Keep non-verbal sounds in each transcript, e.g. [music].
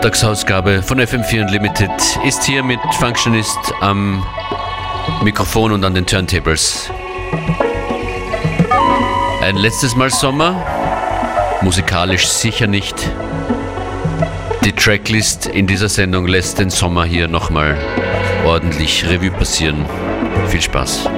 Freitagsausgabe von FM4 Unlimited ist hier mit Functionist am Mikrofon und an den Turntables. Ein letztes Mal Sommer, musikalisch sicher nicht. Die Tracklist in dieser Sendung lässt den Sommer hier nochmal ordentlich Revue passieren. Viel Spaß.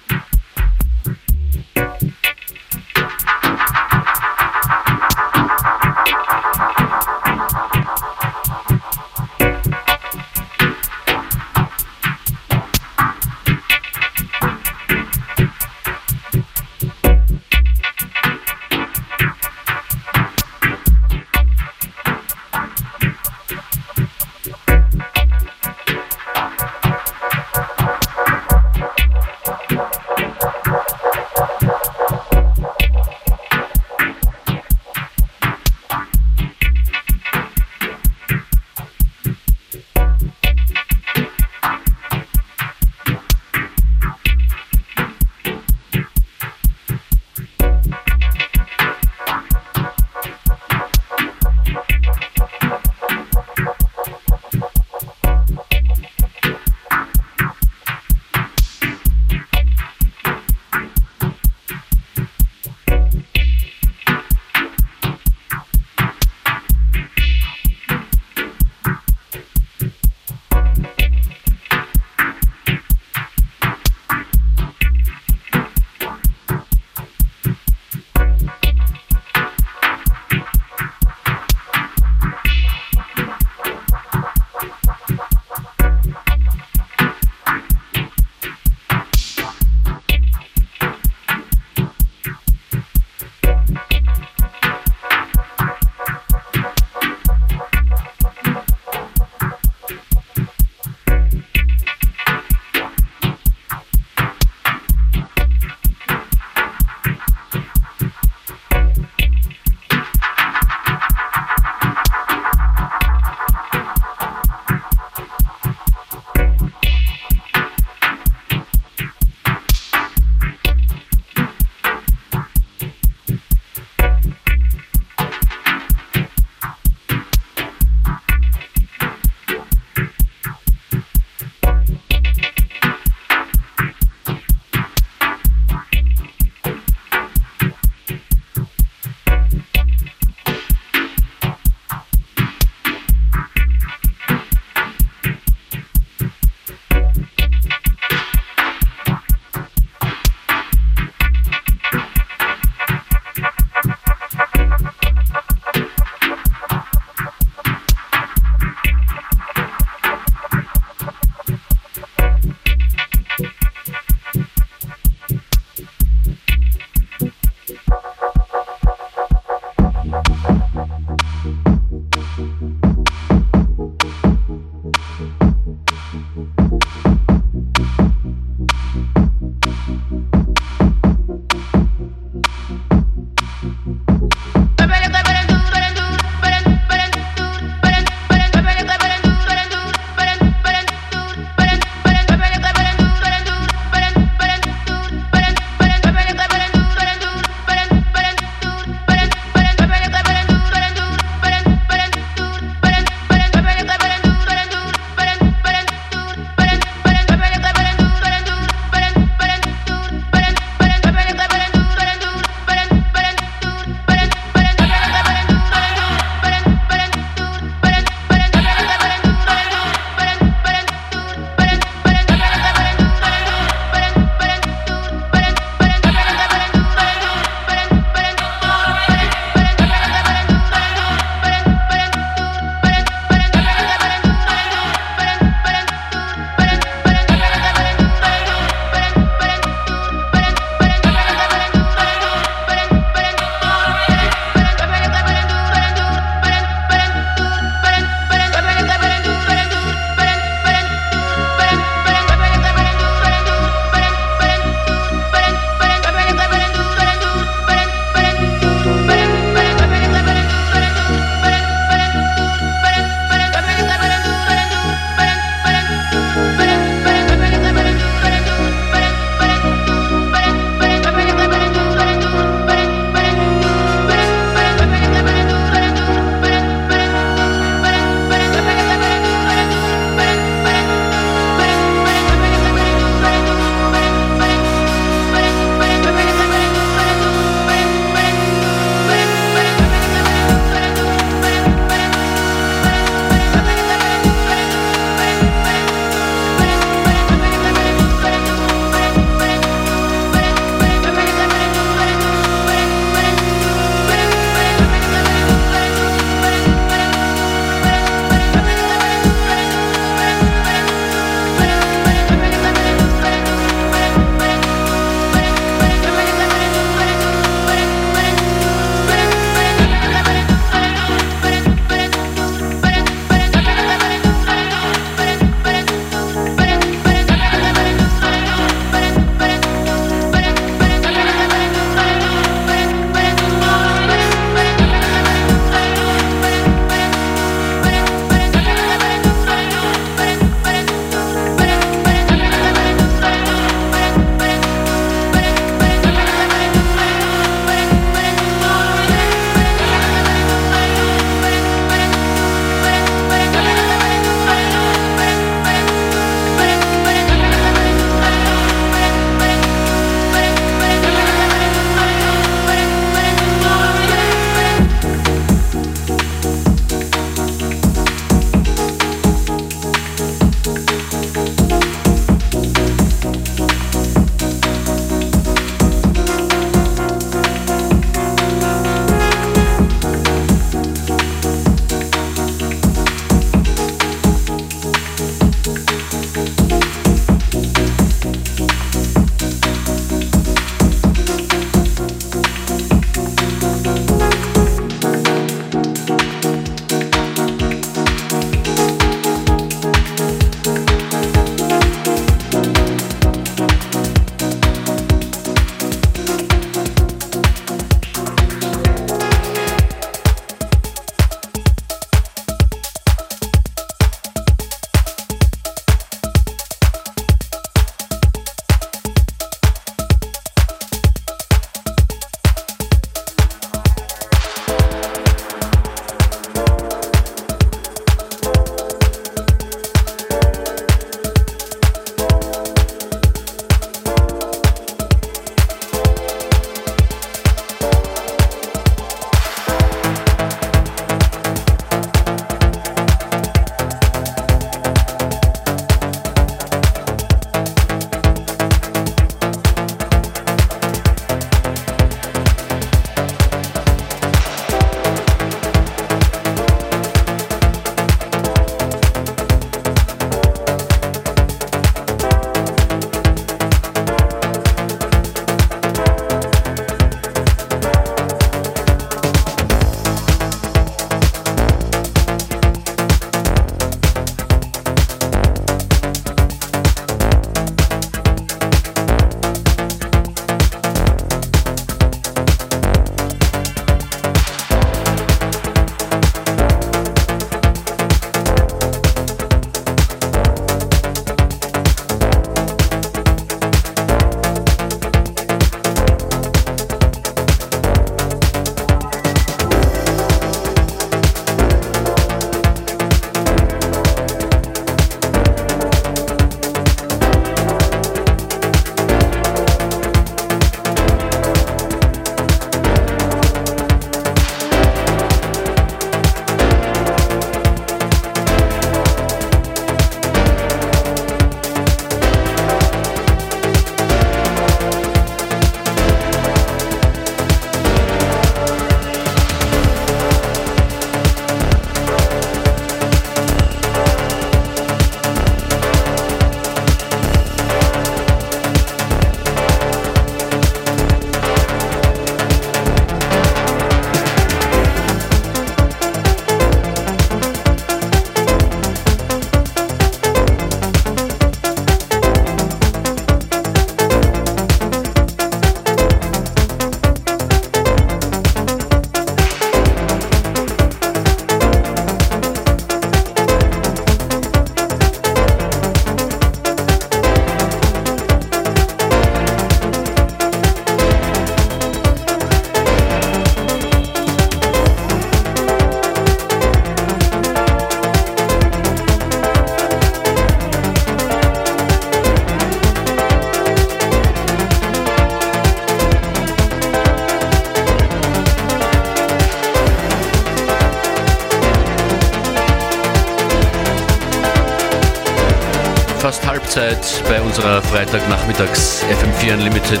Freitagnachmittags FM4 Unlimited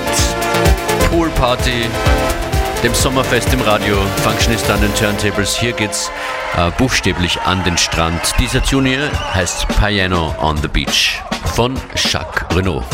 Pool Party, dem Sommerfest im Radio, Functionist an den Turntables. Hier geht's äh, buchstäblich an den Strand. Dieser Tune hier heißt Piano on the Beach von Jacques Renault.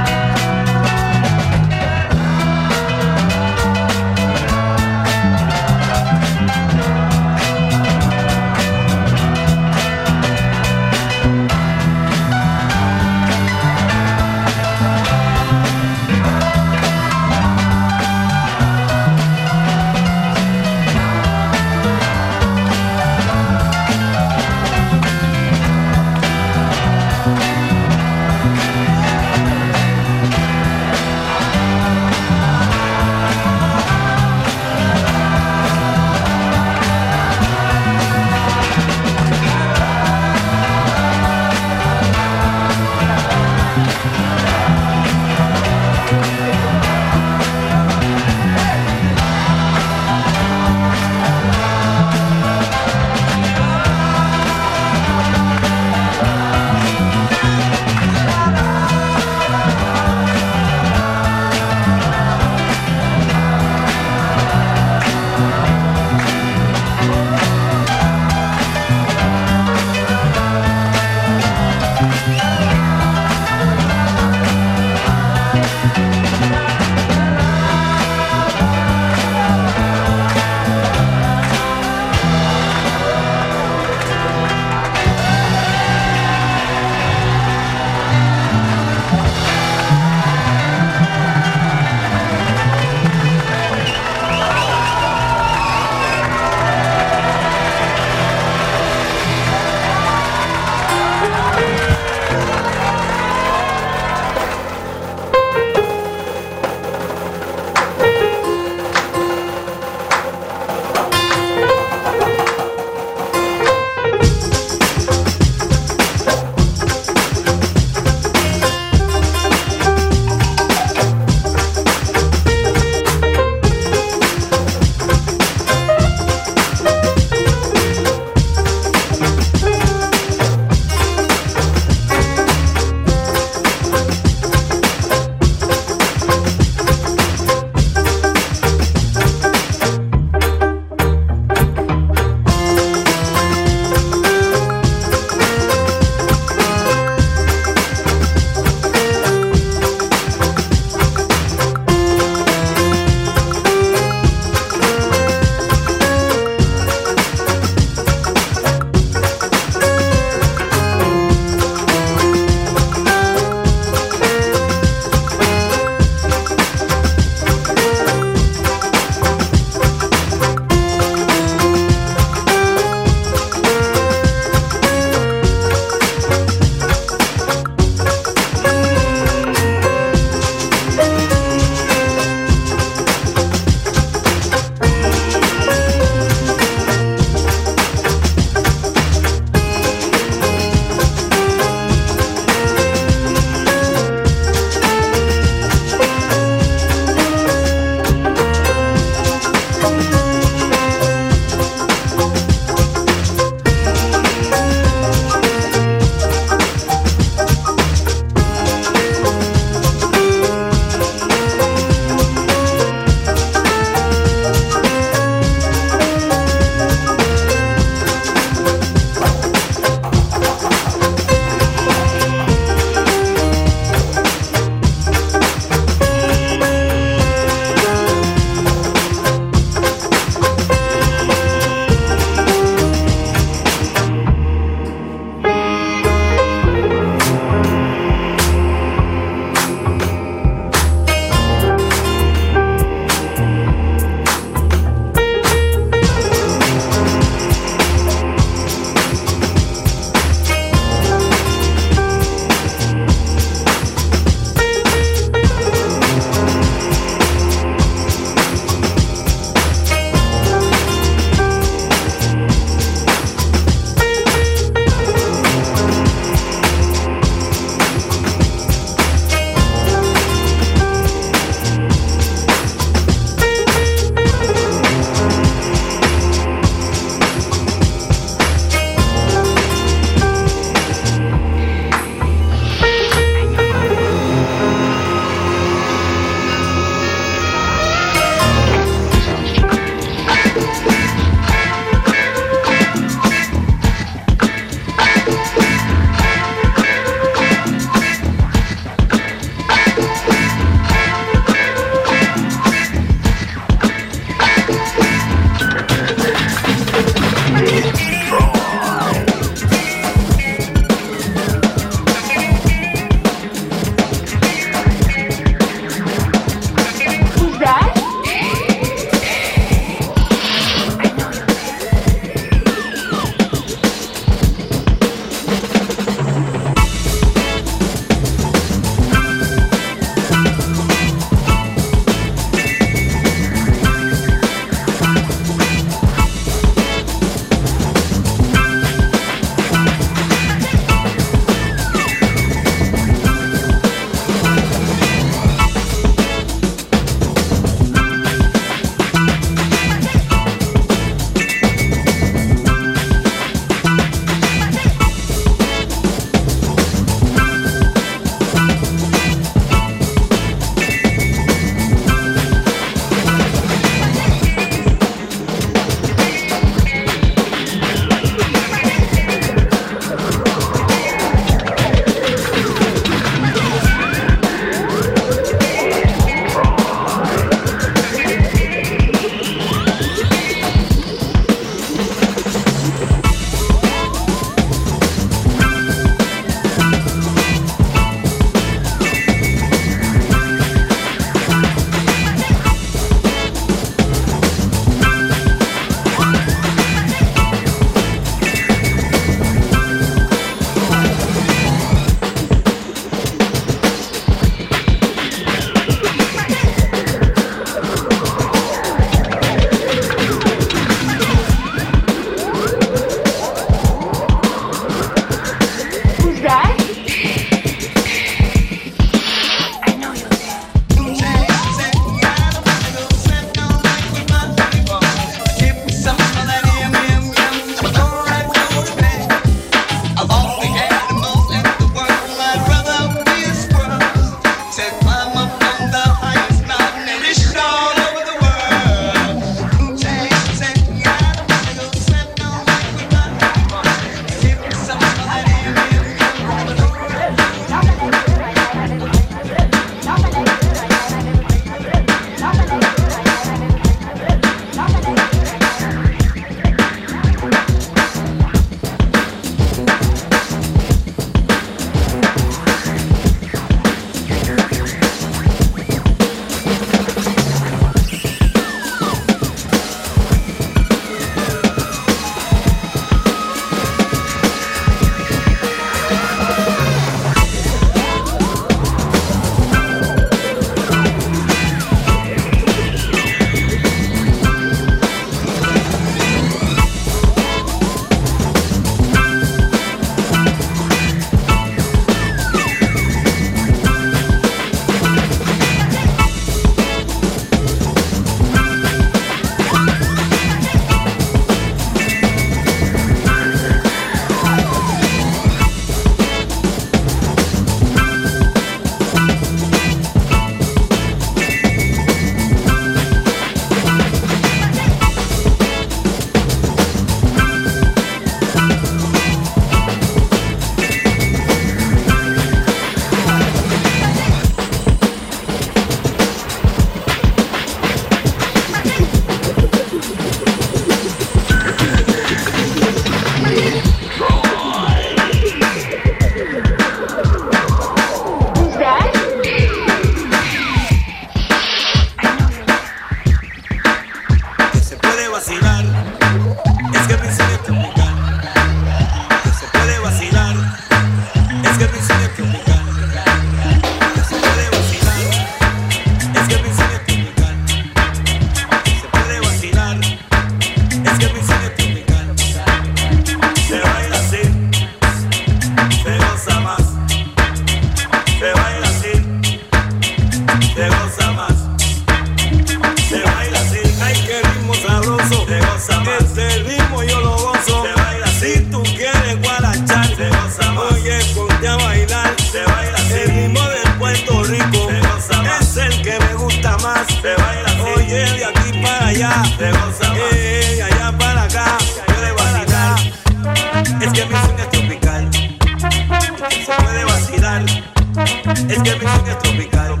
Es que mi swing es tropical.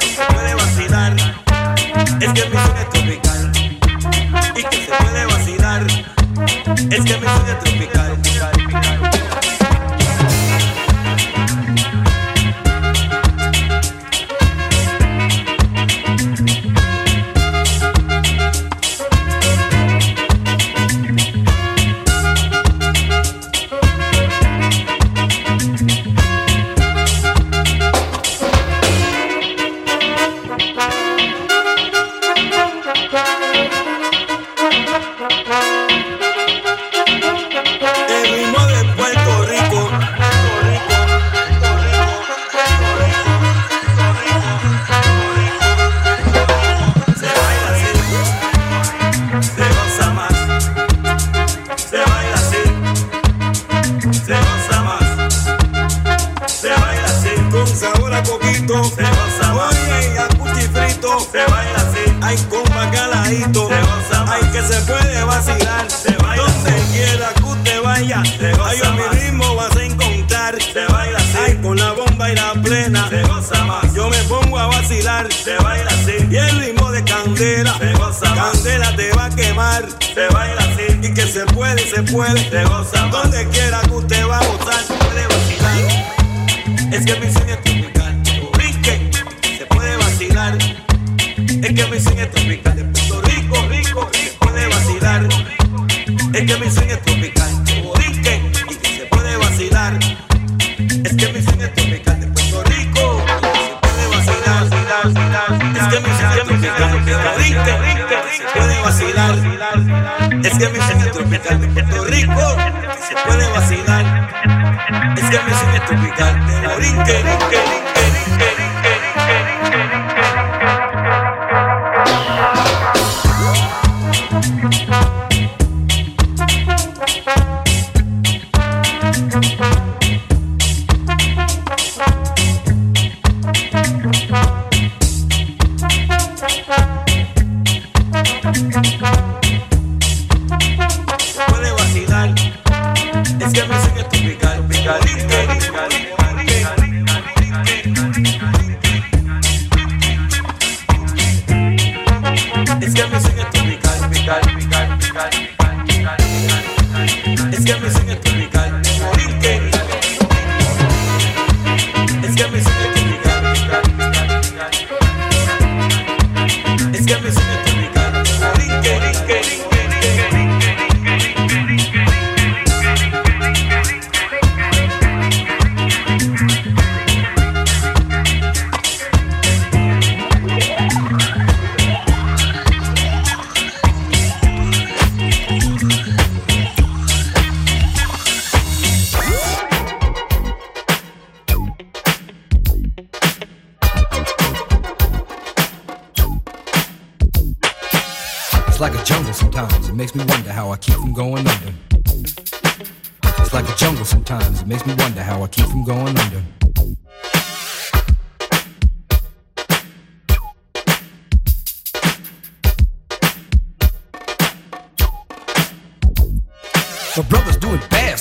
Se puede vacilar. Es que mi swing es tropical. Y que se puede vacilar. Es que mi swing es tropical. Es que mi es tropical. De Puerto Rico, se puede vacilar. Es que mi es tropical. De brinque, jungle sometimes. It makes me wonder how I keep from going under. It's like a jungle sometimes. It makes me wonder how I keep from going under. My brother's doing bad,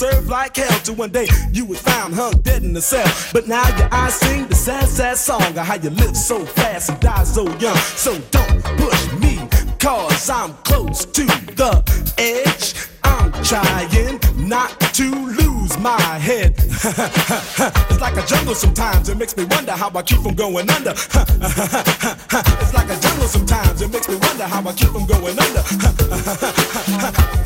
serve like hell. Till one day you was found hung dead in the cell. But now your eyes sing the sad, sad song of how you live so fast and die so young. So don't push me, cause I'm close to the edge. I'm trying not to lose my head. [laughs] it's like a jungle sometimes, it makes me wonder how I keep from going under. [laughs] it's like a jungle sometimes, it makes me wonder how I keep from going under. [laughs]